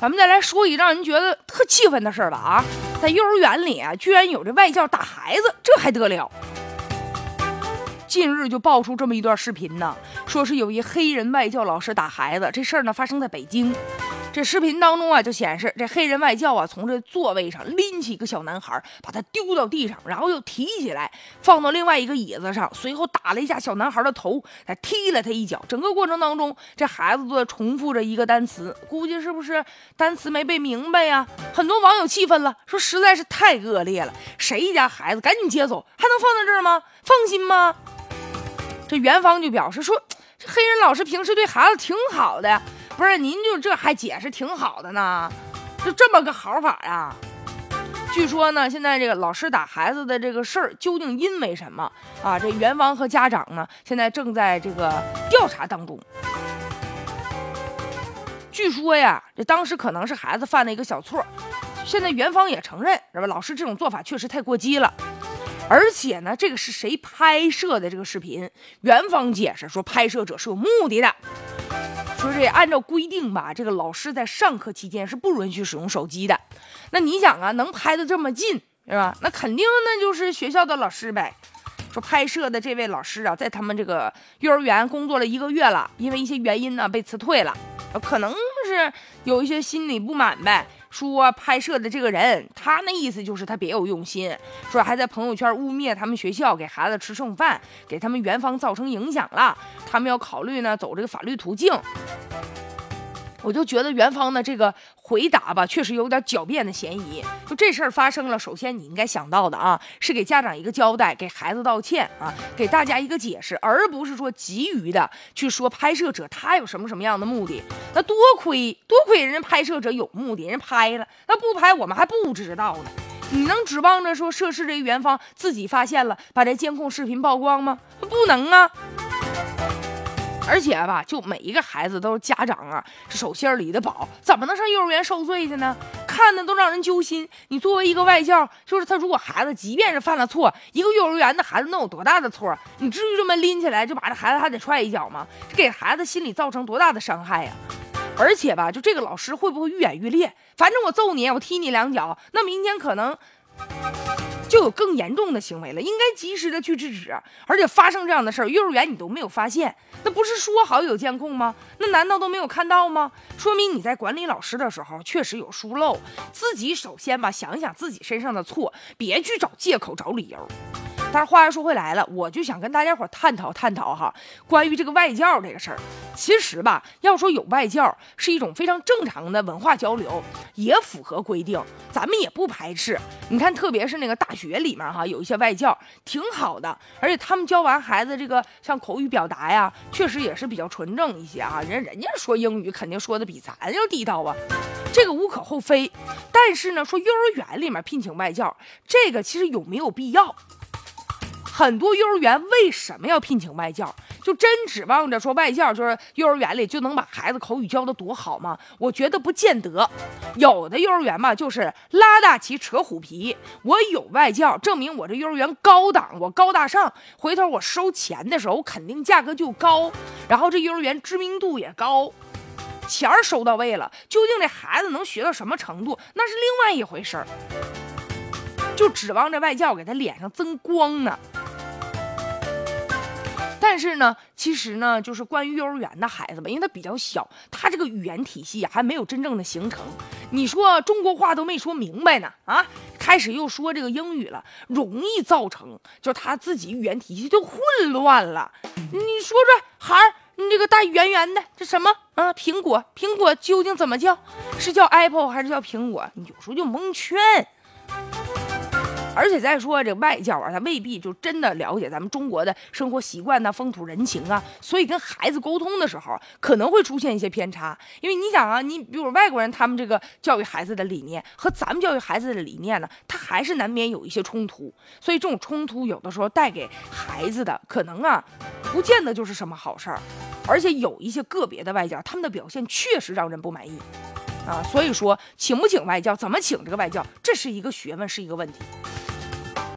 咱们再来说一让人觉得特气愤的事儿吧啊，在幼儿园里啊，居然有这外教打孩子，这还得了？近日就爆出这么一段视频呢，说是有一黑人外教老师打孩子，这事儿呢发生在北京。这视频当中啊，就显示这黑人外教啊，从这座位上拎起一个小男孩，把他丢到地上，然后又提起来放到另外一个椅子上，随后打了一下小男孩的头，再踢了他一脚。整个过程当中，这孩子都在重复着一个单词，估计是不是单词没背明白呀？很多网友气愤了，说实在是太恶劣了，谁家孩子赶紧接走，还能放在这儿吗？放心吗？这元芳就表示说，这黑人老师平时对孩子挺好的。不是，您就这还解释挺好的呢，就这么个好法呀？据说呢，现在这个老师打孩子的这个事儿，究竟因为什么啊？这园方和家长呢，现在正在这个调查当中。据说呀，这当时可能是孩子犯了一个小错，现在园方也承认，是吧？老师这种做法确实太过激了。而且呢，这个是谁拍摄的这个视频？园方解释说，拍摄者是有目的的。说这按照规定吧，这个老师在上课期间是不允许使用手机的。那你想啊，能拍的这么近，是吧？那肯定那就是学校的老师呗。说拍摄的这位老师啊，在他们这个幼儿园工作了一个月了，因为一些原因呢被辞退了，可能是有一些心理不满呗。说拍摄的这个人，他那意思就是他别有用心，说还在朋友圈污蔑他们学校给孩子吃剩饭，给他们园方造成影响了，他们要考虑呢走这个法律途径。我就觉得元芳的这个回答吧，确实有点狡辩的嫌疑。就这事儿发生了，首先你应该想到的啊，是给家长一个交代，给孩子道歉啊，给大家一个解释，而不是说急于的去说拍摄者他有什么什么样的目的。那多亏多亏人家拍摄者有目的，人拍了，那不拍我们还不知道呢。你能指望着说涉事这个元芳自己发现了，把这监控视频曝光吗？不能啊。而且吧，就每一个孩子都是家长啊，是手心里的宝，怎么能上幼儿园受罪去呢？看的都让人揪心。你作为一个外教，就是他，如果孩子即便是犯了错，一个幼儿园的孩子能有多大的错？你至于这么拎起来就把这孩子还得踹一脚吗？给孩子心里造成多大的伤害呀？而且吧，就这个老师会不会愈演愈烈？反正我揍你，我踢你两脚，那明天可能。就有更严重的行为了，应该及时的去制止。而且发生这样的事儿，幼儿园你都没有发现，那不是说好有监控吗？那难道都没有看到吗？说明你在管理老师的时候确实有疏漏。自己首先吧想一想自己身上的错，别去找借口找理由。但是话又说回来了，我就想跟大家伙探讨探讨哈，关于这个外教这个事儿。其实吧，要说有外教是一种非常正常的文化交流，也符合规定，咱们也不排斥。你看，特别是那个大学里面哈，有一些外教挺好的，而且他们教完孩子这个像口语表达呀，确实也是比较纯正一些啊。人人家说英语肯定说的比咱要地道啊，这个无可厚非。但是呢，说幼儿园里面聘请外教，这个其实有没有必要？很多幼儿园为什么要聘请外教？就真指望着说外教就是幼儿园里就能把孩子口语教得多好吗？我觉得不见得。有的幼儿园吧，就是拉大旗扯虎皮。我有外教，证明我这幼儿园高档，我高大上。回头我收钱的时候，我肯定价格就高，然后这幼儿园知名度也高，钱儿收到位了。究竟这孩子能学到什么程度，那是另外一回事儿。就指望着外教给他脸上增光呢。但是呢，其实呢，就是关于幼儿园的孩子吧，因为他比较小，他这个语言体系还没有真正的形成。你说中国话都没说明白呢，啊，开始又说这个英语了，容易造成就他自己语言体系就混乱了。你说说，孩儿，你这个大圆圆的，这什么啊？苹果，苹果究竟怎么叫？是叫 apple 还是叫苹果？你有时候就蒙圈。而且再说这外教啊，他未必就真的了解咱们中国的生活习惯呐、风土人情啊，所以跟孩子沟通的时候可能会出现一些偏差。因为你想啊，你比如外国人他们这个教育孩子的理念和咱们教育孩子的理念呢，他还是难免有一些冲突。所以这种冲突有的时候带给孩子的可能啊，不见得就是什么好事儿。而且有一些个别的外教，他们的表现确实让人不满意啊。所以说，请不请外教，怎么请这个外教，这是一个学问，是一个问题。